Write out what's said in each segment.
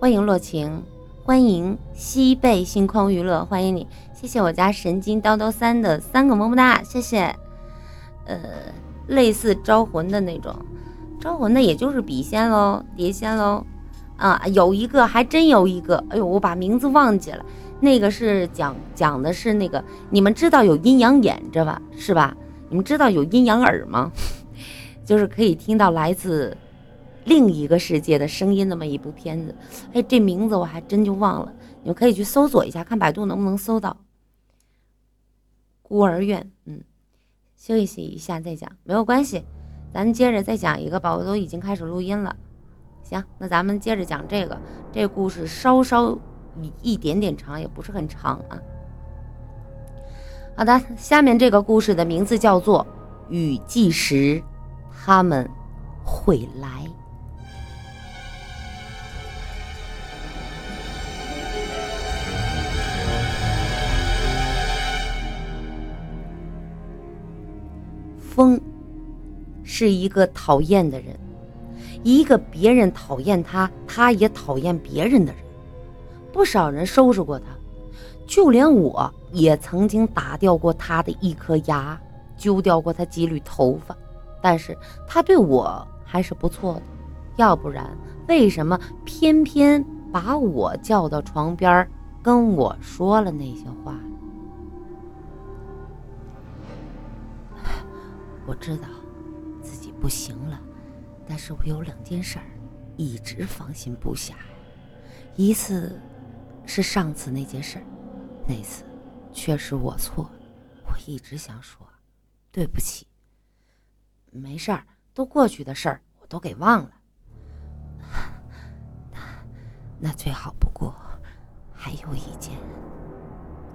欢迎洛晴，欢迎西贝星空娱乐，欢迎你，谢谢我家神经叨叨三的三个么么哒，谢谢。呃，类似招魂的那种，招魂的也就是笔仙喽，碟仙喽。啊，有一个还真有一个，哎呦，我把名字忘记了。那个是讲讲的是那个，你们知道有阴阳眼着吧？是吧？你们知道有阴阳耳吗？就是可以听到来自另一个世界的声音，那么一部片子。哎，这名字我还真就忘了，你们可以去搜索一下，看百度能不能搜到。孤儿院，嗯，休息一下再讲，没有关系，咱接着再讲一个吧。我都已经开始录音了。行，那咱们接着讲这个。这故事稍稍一点点长，也不是很长啊。好的，下面这个故事的名字叫做《雨季时他们会来》。风是一个讨厌的人。一个别人讨厌他，他也讨厌别人的人，不少人收拾过他，就连我也曾经打掉过他的一颗牙，揪掉过他几缕头发，但是他对我还是不错的，要不然为什么偏偏把我叫到床边，跟我说了那些话？我知道自己不行了。但是我有两件事儿一直放心不下，一次是上次那件事儿，那次确实我错了，我一直想说对不起。没事儿，都过去的事儿我都给忘了。那那最好不过，还有一件，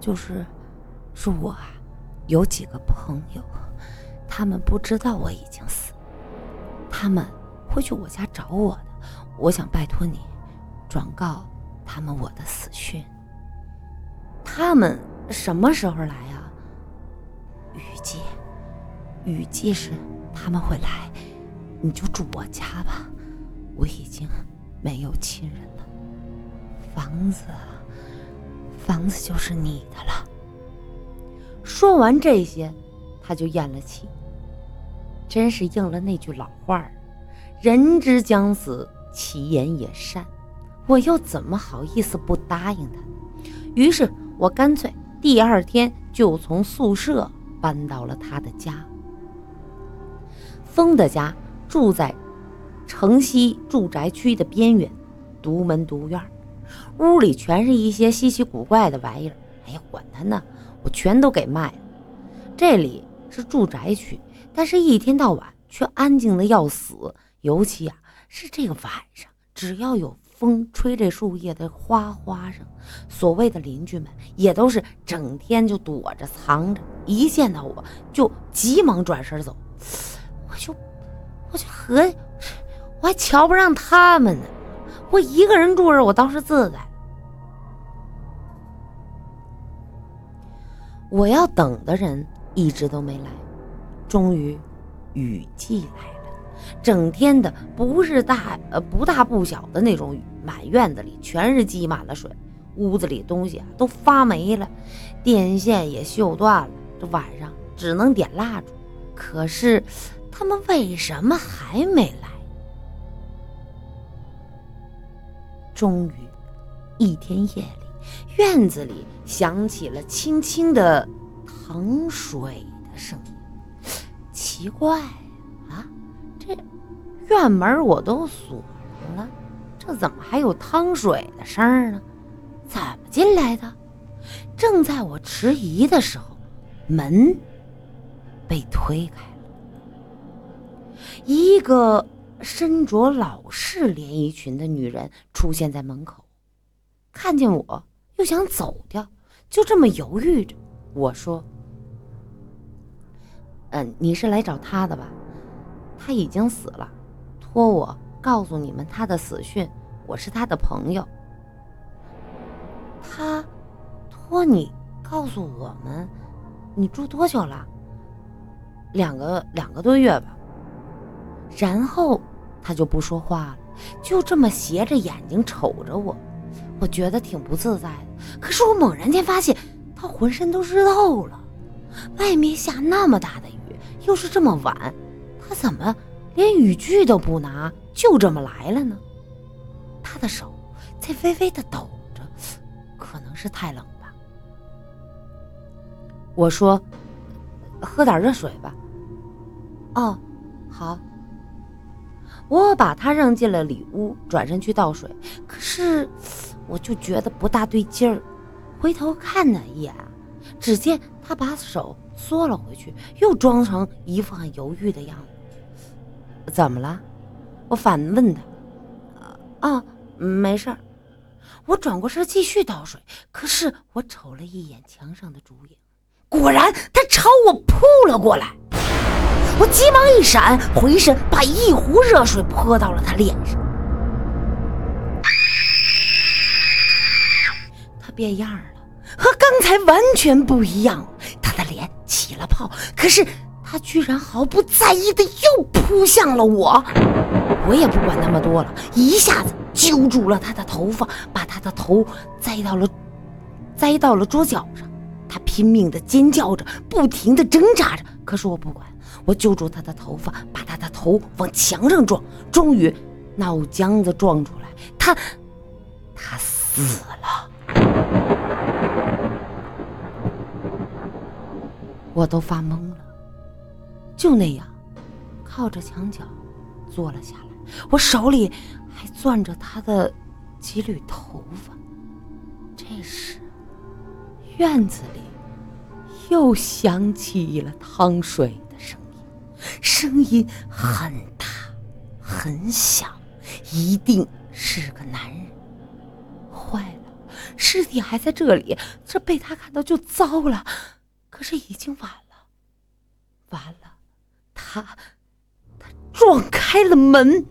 就是是我啊，有几个朋友，他们不知道我已经死，他们。会去我家找我的，我想拜托你，转告他们我的死讯。他们什么时候来呀？雨季，雨季时他们会来，你就住我家吧。我已经没有亲人了，房子，房子就是你的了。说完这些，他就咽了气，真是应了那句老话儿。人之将死，其言也善。我又怎么好意思不答应他？于是我干脆第二天就从宿舍搬到了他的家。风的家住在城西住宅区的边缘，独门独院，屋里全是一些稀奇古怪的玩意儿。哎呀，管他呢，我全都给卖了。这里是住宅区，但是一天到晚却安静的要死。尤其啊，是这个晚上，只要有风吹这树叶的哗哗声，所谓的邻居们也都是整天就躲着藏着，一见到我就急忙转身走。我就我就合，我还瞧不上他们呢。我一个人住着，我倒是自在。我要等的人一直都没来，终于雨季来了。整天的不是大呃不大不小的那种雨，满院子里全是积满了水，屋子里东西啊都发霉了，电线也锈断了。这晚上只能点蜡烛，可是他们为什么还没来？终于，一天夜里，院子里响起了轻轻的淌水的声音。奇怪啊。这院门我都锁上了，这怎么还有汤水的声儿呢？怎么进来的？正在我迟疑的时候，门被推开了，一个身着老式连衣裙的女人出现在门口，看见我又想走掉，就这么犹豫着。我说：“嗯，你是来找他的吧？”他已经死了，托我告诉你们他的死讯。我是他的朋友。他托你告诉我们，你住多久了？两个两个多月吧。然后他就不说话了，就这么斜着眼睛瞅着我。我觉得挺不自在的。可是我猛然间发现，他浑身都湿透了。外面下那么大的雨，又是这么晚，他怎么连雨具都不拿，就这么来了呢？他的手在微微的抖着，可能是太冷吧。我说：“喝点热水吧。”哦，好。我把他扔进了里屋，转身去倒水。可是，我就觉得不大对劲儿，回头看了一眼，只见他把手缩了回去，又装成一副很犹豫的样子。怎么了？我反问他。啊，没事儿。我转过身继续倒水。可是我瞅了一眼墙上的烛影，果然他朝我扑了过来。我急忙一闪，回身把一壶热水泼到了他脸上。他变样了，和刚才完全不一样。他的脸起了泡，可是他居然毫不在意的又扑向了我。我也不管那么多了，一下子揪住了他的头发，把他的头栽到了栽到了桌角上。他拼命的尖叫着，不停的挣扎着，可是我不管。我揪住他的头发，把他的头往墙上撞，终于脑浆子撞出来，他他死了。我都发懵了，就那样靠着墙角坐了下来，我手里还攥着他的几缕头发。这时，院子里又响起了汤水的声音。声音很大，很响，一定是个男人。坏了，尸体还在这里，这被他看到就糟了。可是已经晚了，完了，他他撞开了门。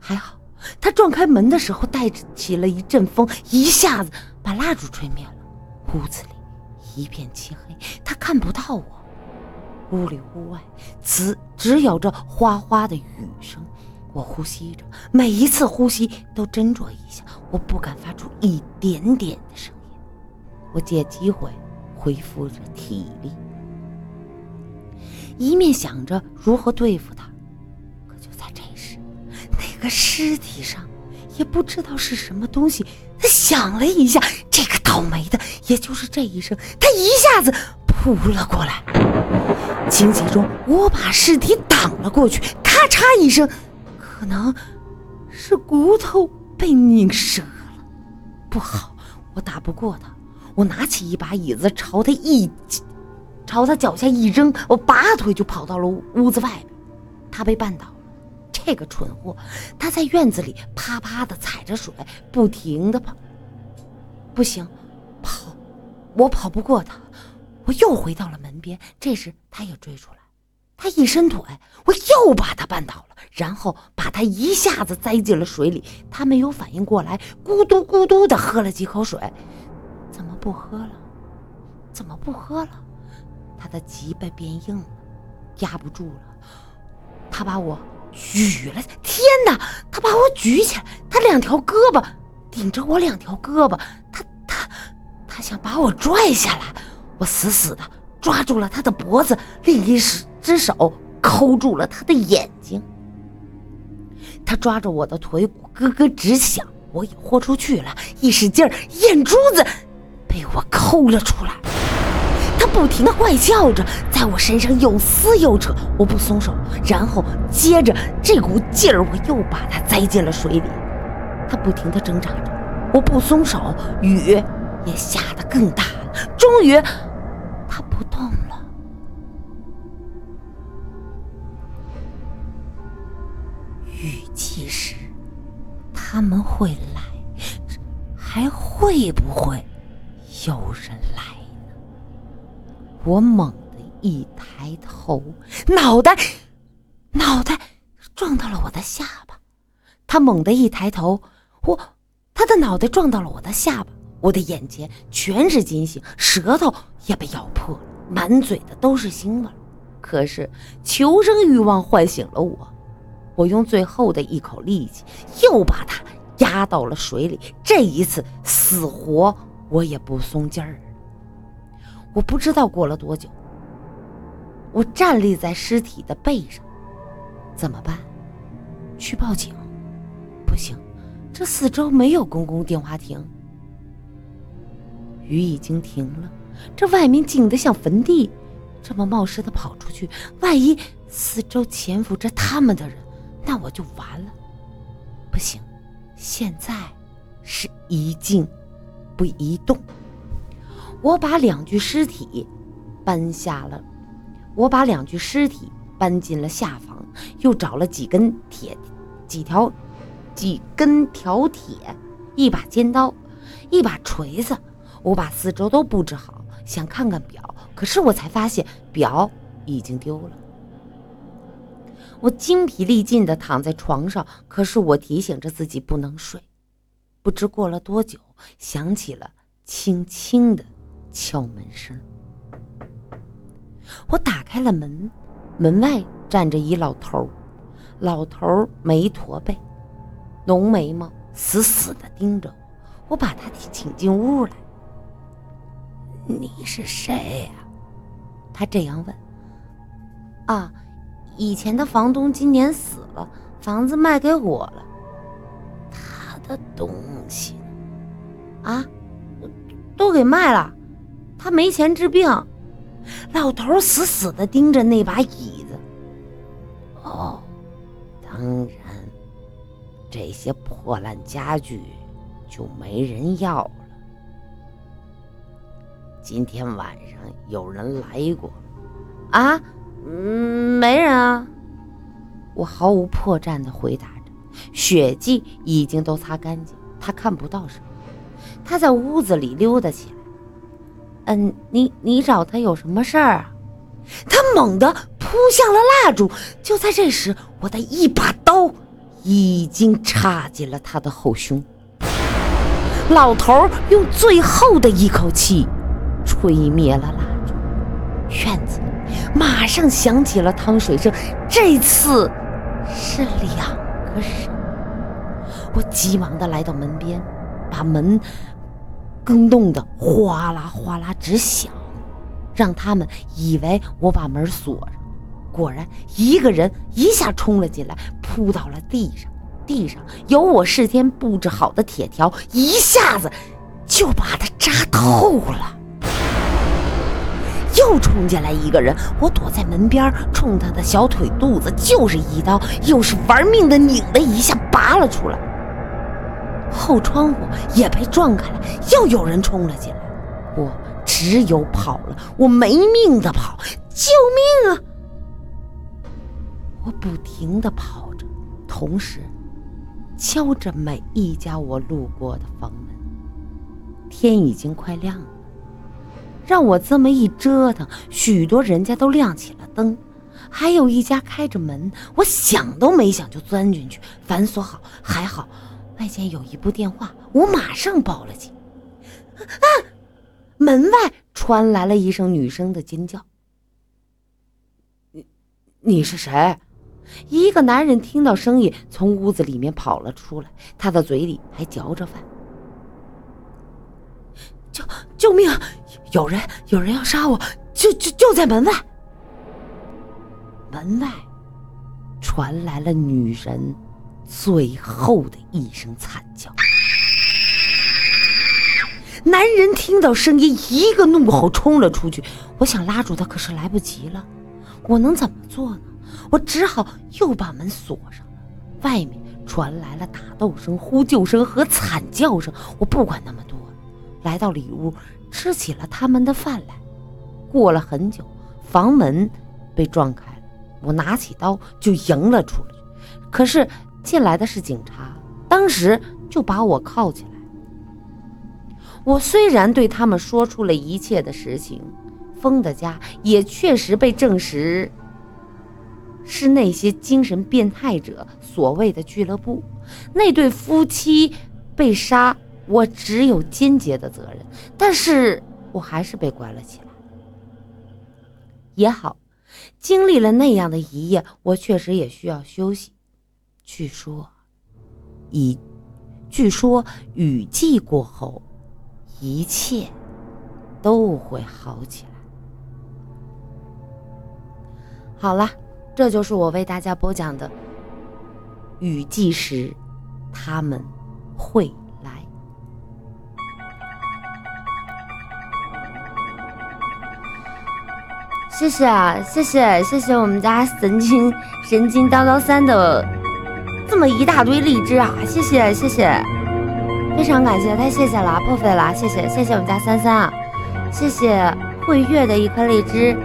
还好，他撞开门的时候带起了一阵风，一下子把蜡烛吹灭了。屋子里一片漆黑，他看不到我。屋里屋外，只只有着哗哗的雨声。我呼吸着，每一次呼吸都斟酌一下，我不敢发出一点点的声音。我借机会恢复着体力，一面想着如何对付他。可就在这时，那个尸体上也不知道是什么东西，他响了一下。这个倒霉的，也就是这一声，他一下子扑了过来。情急中，我把尸体挡了过去，咔嚓一声，可能是骨头被拧折了。不好，我打不过他。我拿起一把椅子，朝他一，朝他脚下一扔，我拔腿就跑到了屋子外面。他被绊倒了，这个蠢货，他在院子里啪啪的踩着水，不停的跑。不行，跑，我跑不过他。我又回到了门边，这时他也追出来，他一伸腿，我又把他绊倒了，然后把他一下子栽进了水里。他没有反应过来，咕嘟咕嘟的喝了几口水，不喝了？怎么不喝了？他的脊背变硬了，压不住了。他把我举了，天哪！他把我举起来，他两条胳膊顶着我两条胳膊，他他他想把我拽下来。我死死的抓住了他的脖子，另一只手抠住了他的眼睛。他抓着我的腿骨，咯咯直响。我也豁出去了，一使劲儿，眼珠子被我抠了出来。他不停的怪叫着，在我身上又撕又扯，我不松手。然后接着这股劲儿，我又把他栽进了水里。他不停的挣扎着，我不松手，雨也下得更大了。终于。他不动了。雨季时，他们会来，还会不会有人来呢？我猛地一抬头，脑袋，脑袋撞到了我的下巴。他猛地一抬头，我，他的脑袋撞到了我的下巴。我的眼前全是金星，舌头也被咬破了，满嘴的都是腥味。可是求生欲望唤醒了我，我用最后的一口力气，又把他压到了水里。这一次死活我也不松劲儿。我不知道过了多久，我站立在尸体的背上，怎么办？去报警？不行，这四周没有公共电话亭。雨已经停了，这外面静得像坟地。这么冒失的跑出去，万一四周潜伏着他们的人，那我就完了。不行，现在是一静不移动。我把两具尸体搬下了，我把两具尸体搬进了下房，又找了几根铁、几条、几根条铁、一把尖刀、一把锤子。我把四周都布置好，想看看表。可是我才发现表已经丢了。我精疲力尽地躺在床上，可是我提醒着自己不能睡。不知过了多久，响起了轻轻的敲门声。我打开了门，门外站着一老头老头没驼背，浓眉毛，死死地盯着我。我把他请进屋来。你是谁呀？他这样问：“啊，以前的房东今年死了，房子卖给我了。的东西啊，都给卖了。他没钱治病。”老头死死的盯着那把椅子。哦，当然，这些破烂家具就没人要了。今天晚上有人来过，啊？嗯，没人啊。我毫无破绽的回答，血迹已经都擦干净，他看不到什么。他在屋子里溜达起来。嗯，你你找他有什么事儿啊？他猛地扑向了蜡烛。就在这时，我的一把刀已经插进了他的后胸。老头用最后的一口气。吹灭了蜡烛，院子马上响起了汤水声。这次是两我急忙的来到门边，把门更动的哗啦哗啦直响，让他们以为我把门锁上。果然，一个人一下冲了进来，扑到了地上。地上有我事先布置好的铁条，一下子就把他扎透了。又冲进来一个人，我躲在门边，冲他的小腿肚子就是一刀，又是玩命的拧了一下，拔了出来。后窗户也被撞开了，又有人冲了进来，我只有跑了，我没命的跑，救命啊！我不停的跑着，同时敲着每一家我路过的房门。天已经快亮了。让我这么一折腾，许多人家都亮起了灯，还有一家开着门，我想都没想就钻进去，反锁好。还好，外间有一部电话，我马上报了警。啊！门外传来了一声女生的尖叫。你，你是谁？一个男人听到声音，从屋子里面跑了出来，他的嘴里还嚼着饭。救命！有人，有人要杀我！就就就在门外。门外传来了女人最后的一声惨叫。男人听到声音，一个怒吼冲了出去。我想拉住他，可是来不及了。我能怎么做呢？我只好又把门锁上了。外面传来了打斗声、呼救声和惨叫声。我不管那么多，来到里屋。吃起了他们的饭来。过了很久，房门被撞开了，我拿起刀就迎了出去。可是进来的是警察，当时就把我铐起来。我虽然对他们说出了一切的实情，风的家也确实被证实是那些精神变态者所谓的俱乐部。那对夫妻被杀。我只有间接的责任，但是我还是被关了起来。也好，经历了那样的一夜，我确实也需要休息。据说，以据说雨季过后，一切都会好起来。好了，这就是我为大家播讲的雨季时，他们会谢谢啊，谢谢谢谢我们家神经神经叨叨三的这么一大堆荔枝啊！谢谢谢谢，非常感谢，太谢谢了，破费了，谢谢谢谢我们家三三啊，谢谢慧月的一颗荔枝，